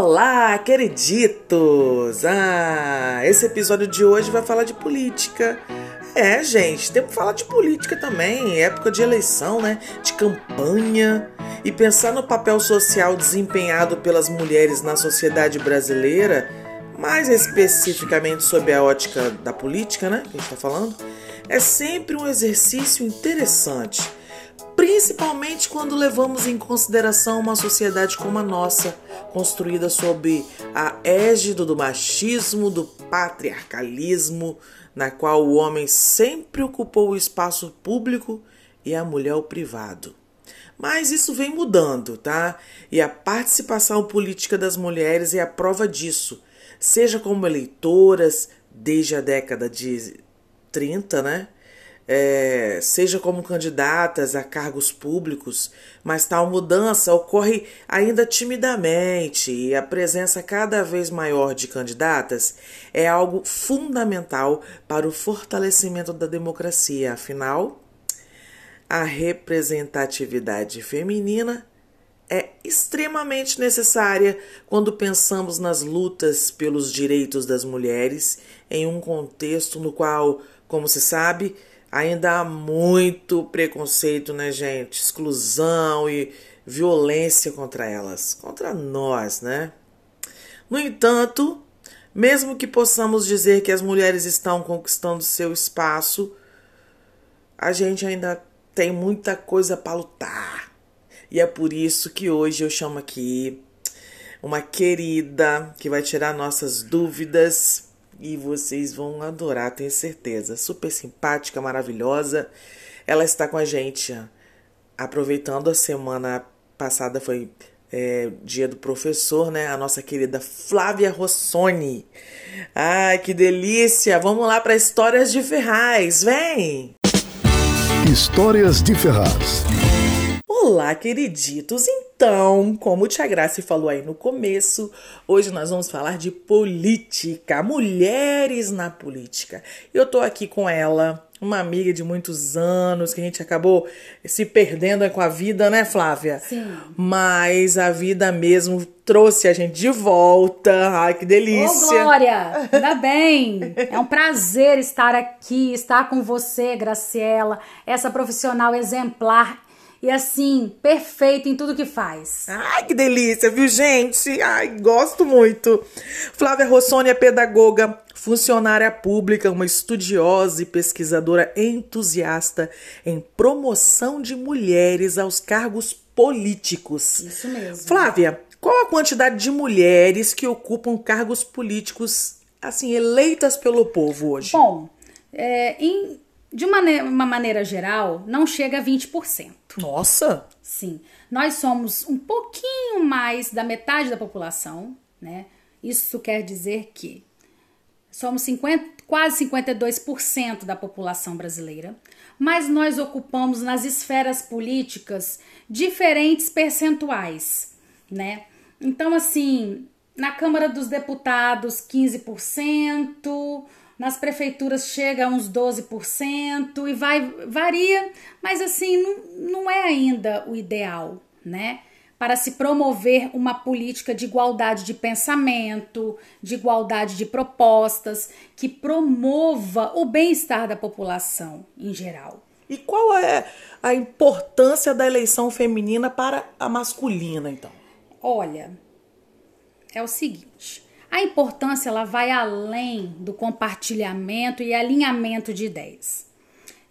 Olá, queriditos! Ah, esse episódio de hoje vai falar de política. É, gente, tem que falar de política também, época de eleição, né? De campanha. E pensar no papel social desempenhado pelas mulheres na sociedade brasileira mais especificamente sob a ótica da política, né, que a gente está falando, é sempre um exercício interessante, principalmente quando levamos em consideração uma sociedade como a nossa, construída sob a égide do machismo, do patriarcalismo, na qual o homem sempre ocupou o espaço público e a mulher o privado. Mas isso vem mudando, tá? E a participação política das mulheres é a prova disso seja como eleitoras desde a década de 30, né? É, seja como candidatas a cargos públicos, mas tal mudança ocorre ainda timidamente e a presença cada vez maior de candidatas é algo fundamental para o fortalecimento da democracia. Afinal, a representatividade feminina é extremamente necessária quando pensamos nas lutas pelos direitos das mulheres em um contexto no qual, como se sabe, ainda há muito preconceito, né, gente? Exclusão e violência contra elas, contra nós, né? No entanto, mesmo que possamos dizer que as mulheres estão conquistando seu espaço, a gente ainda tem muita coisa para lutar e é por isso que hoje eu chamo aqui uma querida que vai tirar nossas dúvidas e vocês vão adorar, tenho certeza. Super simpática, maravilhosa. Ela está com a gente aproveitando a semana passada foi é, dia do professor, né? A nossa querida Flávia Rossoni. Ai, que delícia! Vamos lá para Histórias de Ferraz, vem! Histórias de Ferraz. Olá, queriditos! Então, como o Tia Grace falou aí no começo, hoje nós vamos falar de política, mulheres na política. Eu tô aqui com ela, uma amiga de muitos anos, que a gente acabou se perdendo com a vida, né, Flávia? Sim. Mas a vida mesmo trouxe a gente de volta. Ai, que delícia! Ô, Glória! Ainda bem! É um prazer estar aqui, estar com você, Graciela, essa profissional exemplar e assim, perfeito em tudo que faz. Ai, que delícia, viu, gente? Ai, gosto muito. Flávia Rossoni é pedagoga, funcionária pública, uma estudiosa e pesquisadora entusiasta em promoção de mulheres aos cargos políticos. Isso mesmo. Flávia, qual a quantidade de mulheres que ocupam cargos políticos, assim, eleitas pelo povo hoje? Bom, é, em de uma, uma maneira geral, não chega a 20%. Nossa! Sim. Nós somos um pouquinho mais da metade da população, né? Isso quer dizer que somos 50, quase 52% da população brasileira, mas nós ocupamos nas esferas políticas diferentes percentuais, né? Então, assim, na Câmara dos Deputados, 15%, nas prefeituras chega a uns 12% e vai varia, mas assim não, não é ainda o ideal, né? Para se promover uma política de igualdade de pensamento, de igualdade de propostas, que promova o bem-estar da população em geral. E qual é a importância da eleição feminina para a masculina, então? Olha, é o seguinte: a importância ela vai além do compartilhamento e alinhamento de ideias.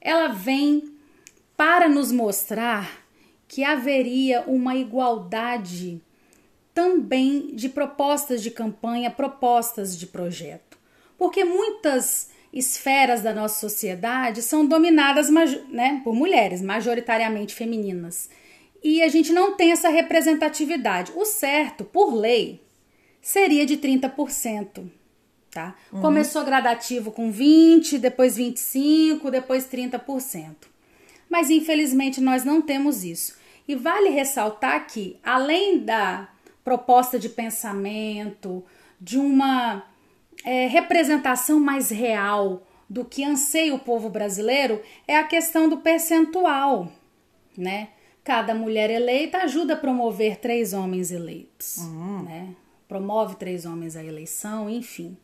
Ela vem para nos mostrar que haveria uma igualdade também de propostas de campanha, propostas de projeto. Porque muitas esferas da nossa sociedade são dominadas né, por mulheres, majoritariamente femininas. E a gente não tem essa representatividade. O certo, por lei, seria de 30%. Tá? Uhum. Começou gradativo com 20, depois 25, depois 30%. Mas infelizmente nós não temos isso. E vale ressaltar que, além da proposta de pensamento, de uma é, representação mais real do que anseia o povo brasileiro, é a questão do percentual, né? Cada mulher eleita ajuda a promover três homens eleitos, uhum. né? Promove três homens à eleição, enfim.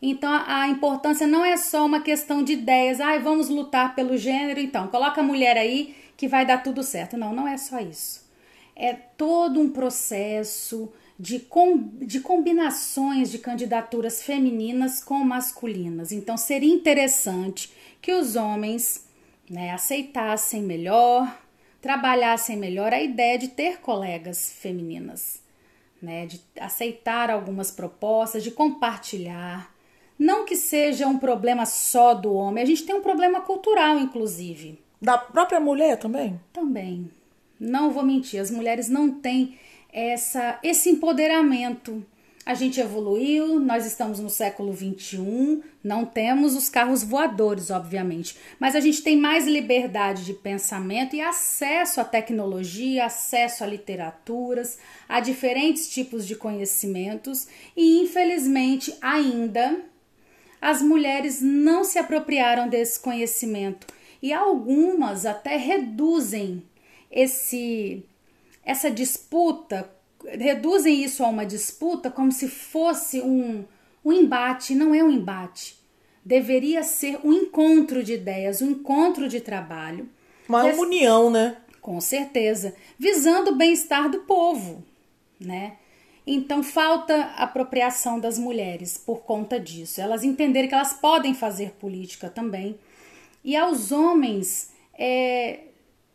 Então a, importância não é só uma questão de ideias, ah, vamos lutar pelo gênero, então coloca a mulher aí que vai dar tudo certo. Não, não é só isso. É todo um processo de, com, de combinações de candidaturas femininas com masculinas. Então seria interessante que os homens né, aceitassem melhor, trabalhassem melhor a ideia de ter colegas femininas, né, de aceitar algumas propostas, de compartilhar, não que seja um problema só do homem, a gente tem um problema cultural, inclusive. Da própria mulher também? Também. Não vou mentir, as mulheres não têm essa, esse empoderamento. A gente evoluiu, nós estamos no século 21, não temos os carros voadores, obviamente, mas a gente tem mais liberdade de pensamento e acesso à tecnologia, acesso a literaturas, a diferentes tipos de conhecimentos. E, infelizmente, ainda as mulheres não se apropriaram desse conhecimento. E algumas até reduzem esse essa disputa, reduzem isso a uma disputa como se fosse um, um embate, não é um embate. Deveria ser um encontro de ideias, um encontro de trabalho. Uma união, né? Com certeza, visando o bem-estar do povo, né? Então falta apropriação das mulheres por conta disso. Elas entenderem que elas podem fazer política também. E aos homens é,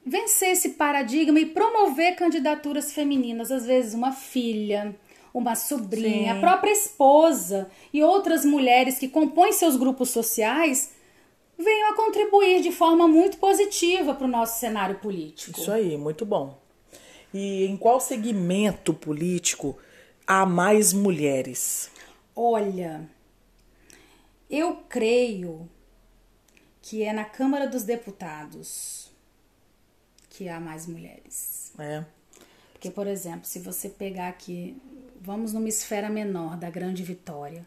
vencer esse paradigma e promover candidaturas femininas, às vezes uma filha, uma sobrinha, Sim. a própria esposa e outras mulheres que compõem seus grupos sociais venham a contribuir de forma muito positiva para o nosso cenário político. Isso aí, muito bom. E em qual segmento político há mais mulheres? Olha, eu creio que é na Câmara dos Deputados que há mais mulheres. É. Porque, por exemplo, se você pegar aqui, vamos numa esfera menor da Grande Vitória.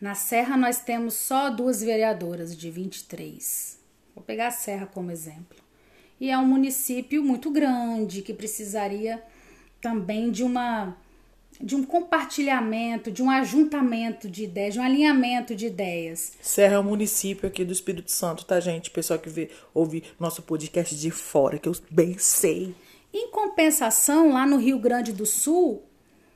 Na Serra nós temos só duas vereadoras de 23. Vou pegar a Serra como exemplo. E é um município muito grande que precisaria também de uma de um compartilhamento, de um ajuntamento de ideias, de um alinhamento de ideias. Serra é um município aqui do Espírito Santo, tá, gente? Pessoal que vê, ouve nosso podcast de fora, que eu bem sei. Em compensação, lá no Rio Grande do Sul,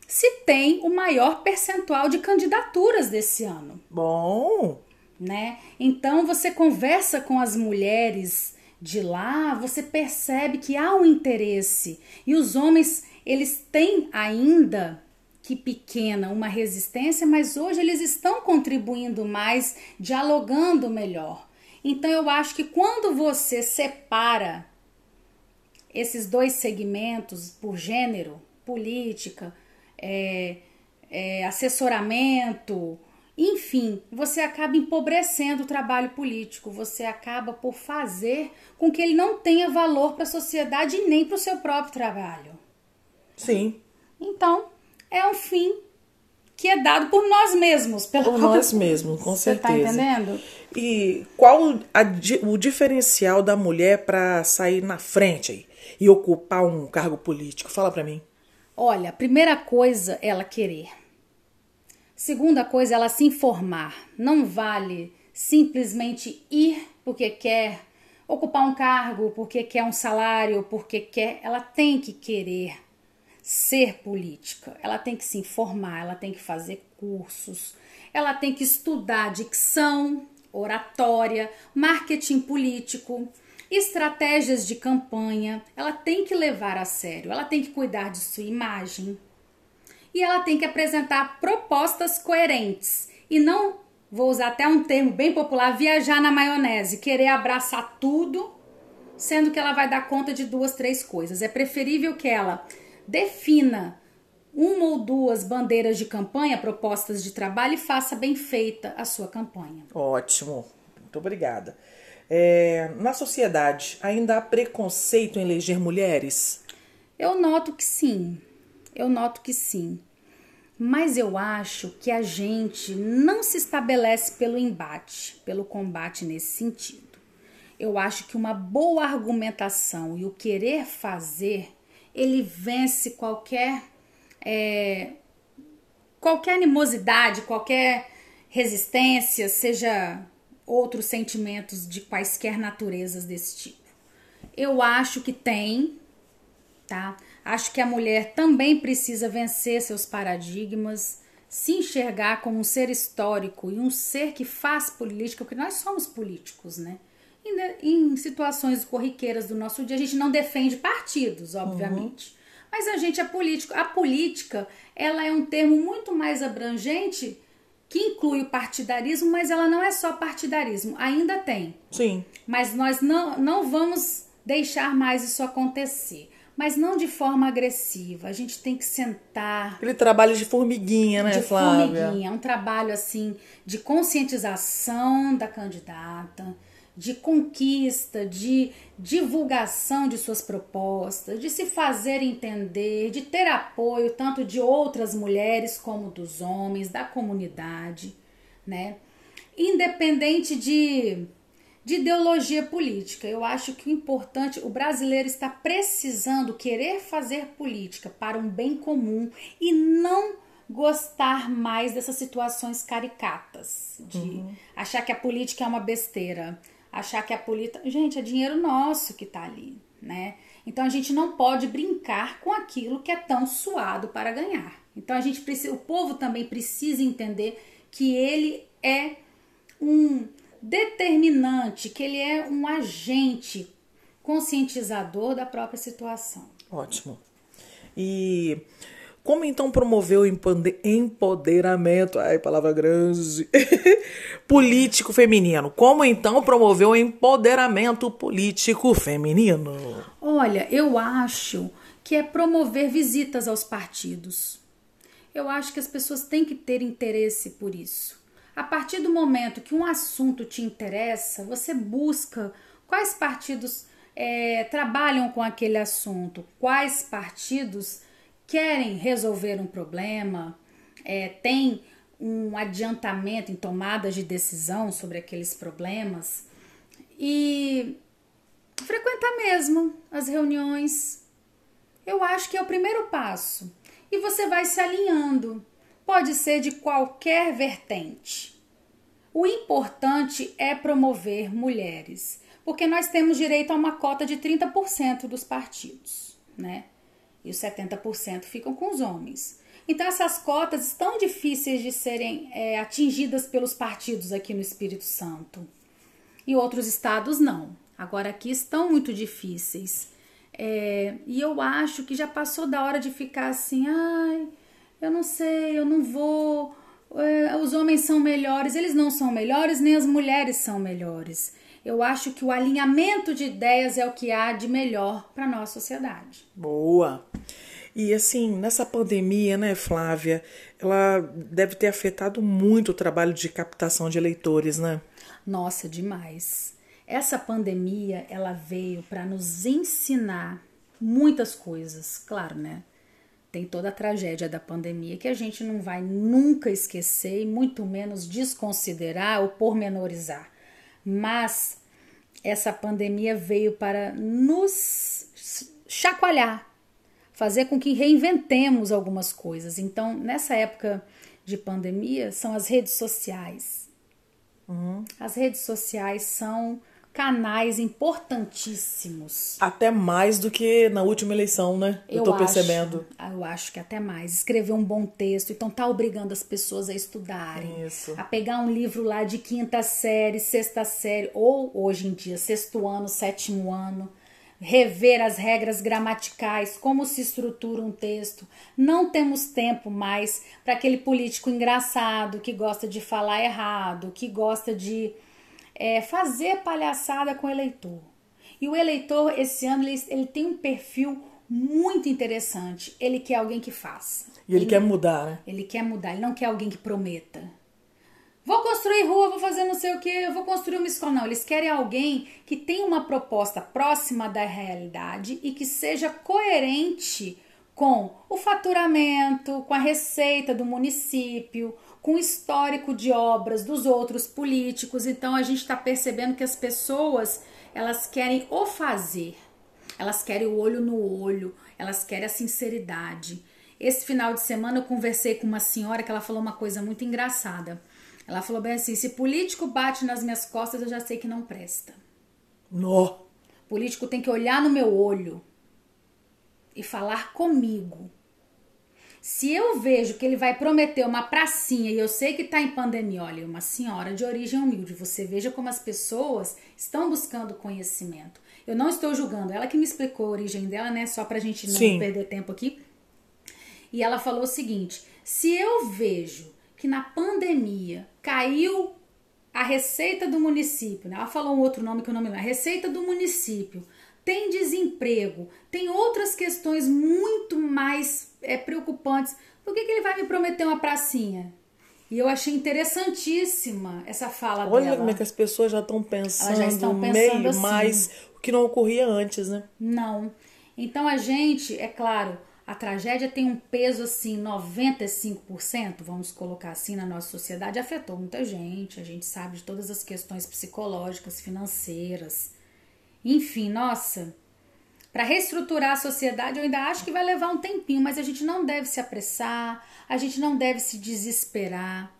se tem o maior percentual de candidaturas desse ano. Bom! Né? Então, você conversa com as mulheres de lá, você percebe que há um interesse. E os homens, eles têm ainda que pequena uma resistência, mas hoje eles estão contribuindo mais, dialogando melhor. Então eu acho que quando você separa esses dois segmentos por gênero, política, é, é, assessoramento, enfim, você acaba empobrecendo o trabalho político, você acaba por fazer com que ele não tenha valor para a sociedade e nem para o seu próprio trabalho. Sim. Então, é um fim que é dado por nós mesmos. Pelo por nós mesmos, com Você tá certeza. Você tá entendendo? E qual a, o diferencial da mulher para sair na frente aí, e ocupar um cargo político? Fala para mim. Olha, a primeira coisa é ela querer. Segunda coisa, ela se informar. Não vale simplesmente ir porque quer ocupar um cargo, porque quer um salário, porque quer. Ela tem que querer ser política. Ela tem que se informar, ela tem que fazer cursos, ela tem que estudar dicção, oratória, marketing político, estratégias de campanha. Ela tem que levar a sério, ela tem que cuidar de sua imagem. E ela tem que apresentar propostas coerentes e não, vou usar até um termo bem popular, viajar na maionese, querer abraçar tudo, sendo que ela vai dar conta de duas, três coisas. É preferível que ela defina uma ou duas bandeiras de campanha, propostas de trabalho e faça bem feita a sua campanha. Ótimo, muito obrigada. É, na sociedade, ainda há preconceito em eleger mulheres? Eu noto que sim, eu noto que sim. Mas eu acho que a gente não se estabelece pelo embate, pelo combate nesse sentido. Eu acho que uma boa argumentação e o querer fazer, ele vence qualquer é, qualquer animosidade, qualquer resistência, seja outros sentimentos de quaisquer naturezas desse tipo. Eu acho que tem, tá? Acho que a mulher também precisa vencer seus paradigmas, se enxergar como um ser histórico e um ser que faz política, porque nós somos políticos, né? Em situações corriqueiras do nosso dia, a gente não defende partidos, obviamente. Uhum. Mas a gente é político. A política, ela é um termo muito mais abrangente que inclui o partidarismo, mas ela não é só partidarismo. Ainda tem. Sim. Mas nós não, não vamos deixar mais isso acontecer. Mas não de forma agressiva. A gente tem que sentar. Aquele trabalho de formiguinha, né, de Flávia? De formiguinha. Um trabalho, assim, de conscientização da candidata de conquista, de divulgação de suas propostas, de se fazer entender, de ter apoio tanto de outras mulheres como dos homens, da comunidade, né? Independente de, de ideologia política. Eu acho que o importante, o brasileiro está precisando querer fazer política para um bem comum e não gostar mais dessas situações caricatas, de uhum. achar que a política é uma besteira achar que a política. Gente, é dinheiro nosso que está ali, né? Então a gente não pode brincar com aquilo que é tão suado para ganhar. Então a gente precisa, o povo também precisa entender que ele é um determinante, que ele é um agente conscientizador da própria situação. Ótimo. E como então promover o empoderamento, ai, palavra grande, político feminino? Como então promover o empoderamento político feminino? Olha, eu acho que é promover visitas aos partidos. Eu acho que as pessoas têm que ter interesse por isso. A partir do momento que um assunto te interessa, você busca quais partidos é, trabalham com aquele assunto, quais partidos querem resolver um problema, é, tem um adiantamento em tomadas de decisão sobre aqueles problemas e frequentar mesmo as reuniões. Eu acho que é o primeiro passo. E você vai se alinhando. Pode ser de qualquer vertente. O importante é promover mulheres, porque nós temos direito a uma cota de 30% dos partidos, né? E os 70% ficam com os homens. Então, essas cotas estão difíceis de serem é, atingidas pelos partidos aqui no Espírito Santo. E outros estados não. Agora, aqui estão muito difíceis. É, e eu acho que já passou da hora de ficar assim, ai, eu não sei, eu não vou. É, os homens são melhores, eles não são melhores, nem as mulheres são melhores. Eu acho que o alinhamento de ideias é o que há de melhor para nossa sociedade. Boa. E assim, nessa pandemia, né, Flávia, ela deve ter afetado muito o trabalho de captação de eleitores, né? Nossa, demais. Essa pandemia, ela veio para nos ensinar muitas coisas, claro, né? Tem toda a tragédia da pandemia que a gente não vai nunca esquecer e muito menos desconsiderar ou pormenorizar. Mas essa pandemia veio para nos chacoalhar, fazer com que reinventemos algumas coisas. Então, nessa época de pandemia, são as redes sociais. Uhum. As redes sociais são canais importantíssimos. Até mais do que na última eleição, né? Eu, eu tô acho, percebendo. Eu acho que até mais. Escrever um bom texto, então tá obrigando as pessoas a estudarem. Isso. A pegar um livro lá de quinta série, sexta série, ou hoje em dia, sexto ano, sétimo ano. Rever as regras gramaticais, como se estrutura um texto. Não temos tempo mais para aquele político engraçado que gosta de falar errado, que gosta de é, fazer palhaçada com o eleitor. E o eleitor, esse ano, ele, ele tem um perfil muito interessante. Ele quer alguém que faça. E ele, ele quer mudar, né? Ele quer mudar, ele não quer alguém que prometa. Vou construir rua, vou fazer não sei o que, vou construir uma escola. Não, eles querem alguém que tenha uma proposta próxima da realidade e que seja coerente com o faturamento, com a receita do município, com o histórico de obras dos outros políticos. Então a gente está percebendo que as pessoas elas querem o fazer, elas querem o olho no olho, elas querem a sinceridade. Esse final de semana eu conversei com uma senhora que ela falou uma coisa muito engraçada. Ela falou bem assim: se político bate nas minhas costas, eu já sei que não presta. No. Político tem que olhar no meu olho e falar comigo. Se eu vejo que ele vai prometer uma pracinha e eu sei que está em pandemia, olha, uma senhora de origem humilde, você veja como as pessoas estão buscando conhecimento. Eu não estou julgando, ela que me explicou a origem dela, né? Só para a gente não Sim. perder tempo aqui. E ela falou o seguinte: se eu vejo que na pandemia caiu a receita do município, né? ela falou um outro nome que eu não me lembro, a receita do município, tem desemprego, tem outras questões muito mais é, preocupantes. Por que, que ele vai me prometer uma pracinha? E eu achei interessantíssima essa fala Olha dela. como é que as pessoas já estão pensando, já estão pensando meio assim. mais o que não ocorria antes, né? Não. Então a gente, é claro, a tragédia tem um peso assim, 95%, vamos colocar assim, na nossa sociedade, afetou muita gente. A gente sabe de todas as questões psicológicas, financeiras. Enfim, nossa, para reestruturar a sociedade eu ainda acho que vai levar um tempinho, mas a gente não deve se apressar, a gente não deve se desesperar.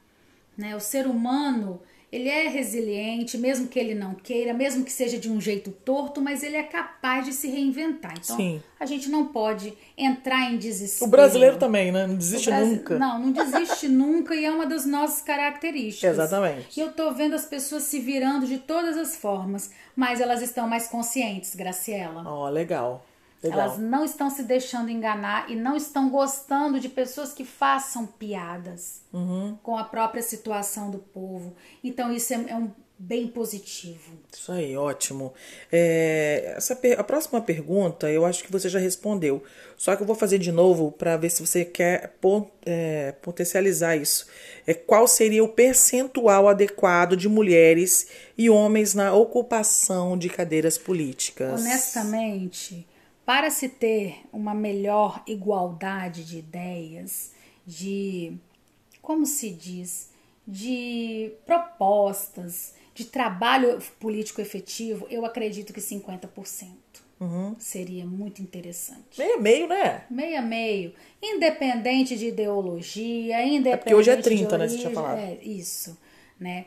Né? O ser humano ele é resiliente, mesmo que ele não queira, mesmo que seja de um jeito torto, mas ele é capaz de se reinventar. Então, Sim. a gente não pode entrar em desespero. O brasileiro também, né? Não desiste nunca. Não, não desiste nunca e é uma das nossas características. Exatamente. E eu tô vendo as pessoas se virando de todas as formas, mas elas estão mais conscientes, Graciela. Ó, oh, legal. Legal. Elas não estão se deixando enganar e não estão gostando de pessoas que façam piadas uhum. com a própria situação do povo. Então, isso é, é um bem positivo. Isso aí, ótimo. É, essa, a próxima pergunta eu acho que você já respondeu. Só que eu vou fazer de novo para ver se você quer é, potencializar isso. É, qual seria o percentual adequado de mulheres e homens na ocupação de cadeiras políticas? Honestamente, para se ter uma melhor igualdade de ideias, de como se diz, de propostas, de trabalho político efetivo, eu acredito que 50%. Uhum. Seria muito interessante. Meio a meio, né? Meio a meio. Independente de ideologia, independente. É porque hoje é 30, né? Você tinha falado. É, isso, né?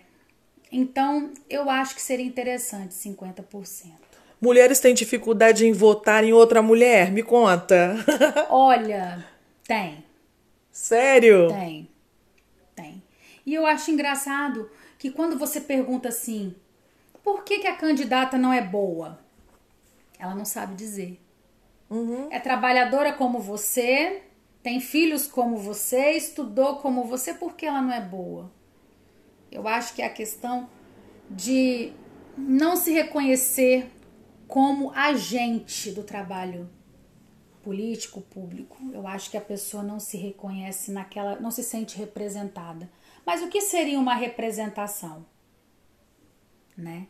Então, eu acho que seria interessante 50%. Mulheres têm dificuldade em votar em outra mulher? Me conta. Olha, tem. Sério? Tem. Tem. E eu acho engraçado que quando você pergunta assim, por que, que a candidata não é boa? Ela não sabe dizer. Uhum. É trabalhadora como você, tem filhos como você, estudou como você, por que ela não é boa? Eu acho que é a questão de não se reconhecer como agente do trabalho político público. Eu acho que a pessoa não se reconhece naquela, não se sente representada. Mas o que seria uma representação? Né?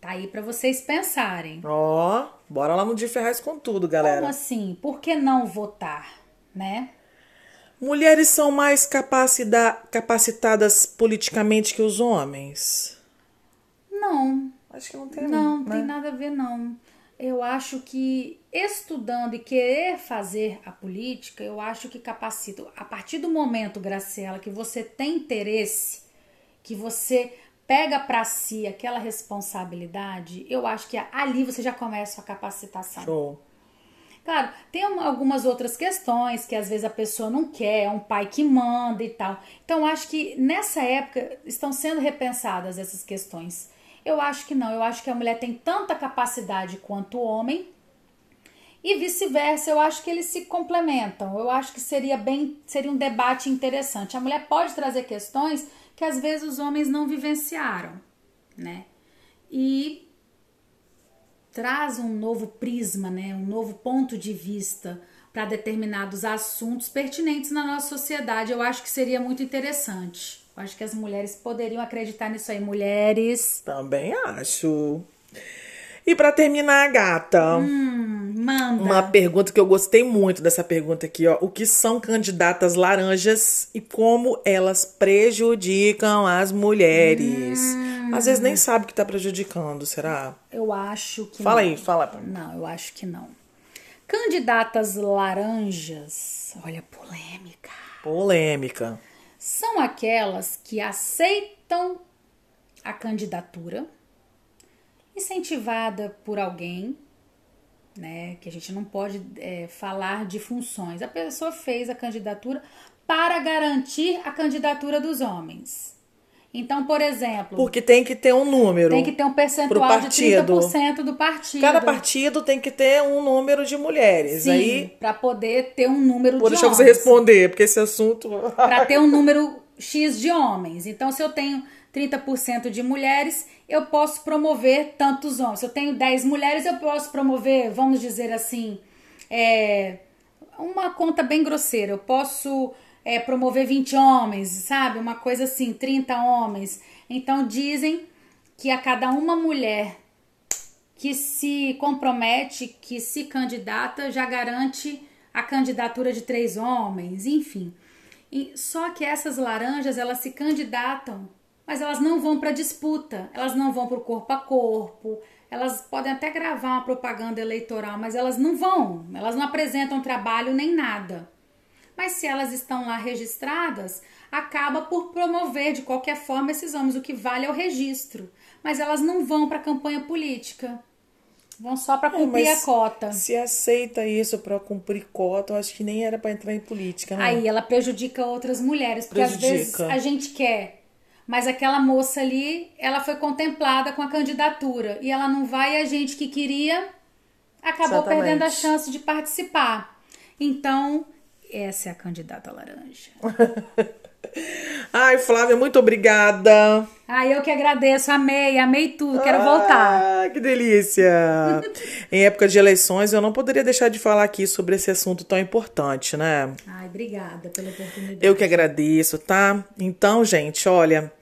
Tá aí para vocês pensarem. Ó, oh, bora lá no de Ferraz com tudo, galera. Como assim? Por que não votar, né? Mulheres são mais capacitadas politicamente que os homens? Não. Acho que não tem Não, né? tem nada a ver não. Eu acho que estudando e querer fazer a política, eu acho que capacita. A partir do momento, Graciela, que você tem interesse, que você pega para si aquela responsabilidade, eu acho que ali você já começa a capacitação. Show. Claro, tem algumas outras questões que às vezes a pessoa não quer, é um pai que manda e tal. Então, acho que nessa época estão sendo repensadas essas questões. Eu acho que não. Eu acho que a mulher tem tanta capacidade quanto o homem. E vice-versa, eu acho que eles se complementam. Eu acho que seria bem, seria um debate interessante. A mulher pode trazer questões que às vezes os homens não vivenciaram, né? E traz um novo prisma, né? Um novo ponto de vista, para determinados assuntos pertinentes na nossa sociedade. Eu acho que seria muito interessante. Eu acho que as mulheres poderiam acreditar nisso aí. Mulheres. Também acho. E para terminar, gata, hum, manda. uma pergunta que eu gostei muito dessa pergunta aqui, ó. O que são candidatas laranjas e como elas prejudicam as mulheres? Hum. Às vezes nem sabe que tá prejudicando, será? Eu acho que Fala não. aí, fala pra mim. Não, eu acho que não. Candidatas laranjas, olha, polêmica. Polêmica. São aquelas que aceitam a candidatura incentivada por alguém, né? Que a gente não pode é, falar de funções. A pessoa fez a candidatura para garantir a candidatura dos homens. Então, por exemplo. Porque tem que ter um número. Tem que ter um percentual de 30% do partido. Cada partido tem que ter um número de mulheres. Sim, aí para poder ter um número Vou de deixar homens. você responder, porque esse assunto. para ter um número X de homens. Então, se eu tenho 30% de mulheres, eu posso promover tantos homens. Se eu tenho 10 mulheres, eu posso promover, vamos dizer assim, é, uma conta bem grosseira. Eu posso é, promover 20 homens, sabe? Uma coisa assim, 30 homens. Então dizem que a cada uma mulher que se compromete, que se candidata, já garante a candidatura de três homens, enfim. E, só que essas laranjas, elas se candidatam, mas elas não vão para disputa, elas não vão para o corpo a corpo, elas podem até gravar uma propaganda eleitoral, mas elas não vão, elas não apresentam trabalho nem nada. Mas se elas estão lá registradas, acaba por promover de qualquer forma esses homens. O que vale é o registro. Mas elas não vão para a campanha política. Vão só para cumprir É, a cota. Se aceita isso para cumprir cota, eu acho que nem era para entrar em política, né? Aí ela prejudica outras mulheres, porque às vezes Prejudica. a gente quer, mas aquela moça ali, ela foi contemplada com a candidatura e ela não vai e a gente que queria acabou Exatamente. perdendo a chance de participar. Então, essa é a candidata laranja. Ai, Flávia, muito obrigada. Ah, eu que agradeço, amei, amei tudo, quero voltar. Ah, que delícia! em época de eleições, eu não poderia deixar de falar aqui sobre esse assunto tão importante, né? Ai, obrigada pela oportunidade. Eu que agradeço, tá? Então, gente, olha,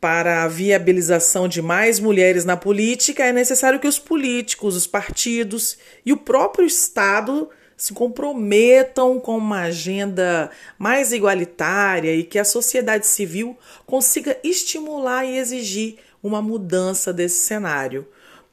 para a viabilização de mais mulheres na política, é necessário que os políticos, os partidos e o próprio Estado se comprometam com uma agenda mais igualitária e que a sociedade civil consiga estimular e exigir uma mudança desse cenário.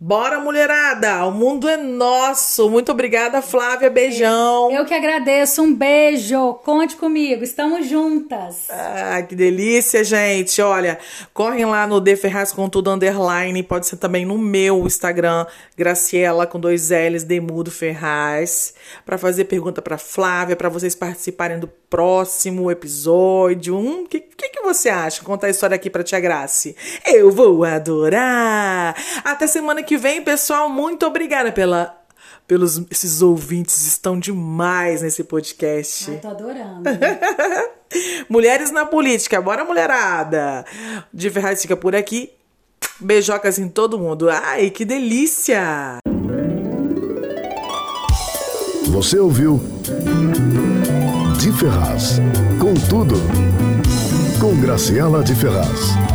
Bora, mulherada! O mundo é nosso! Muito obrigada, Flávia. Beijão! Eu que agradeço, um beijo, conte comigo, estamos juntas. Ah, que delícia, gente. Olha, correm lá no The Ferraz com tudo underline. Pode ser também no meu Instagram, Graciela com dois L's, Demudo Ferraz, para fazer pergunta para Flávia, para vocês participarem do próximo episódio. O hum, que, que, que você acha? Contar a história aqui pra Tia Grace. Eu vou adorar. Até semana que vem, pessoal. Muito obrigada pela pelos esses ouvintes estão demais nesse podcast. Ai, tô adorando. Mulheres na política, bora mulherada! De Ferraz fica por aqui. Beijocas em todo mundo. Ai, que delícia! Você ouviu De Ferraz. Com tudo. Com Graciela de Ferraz.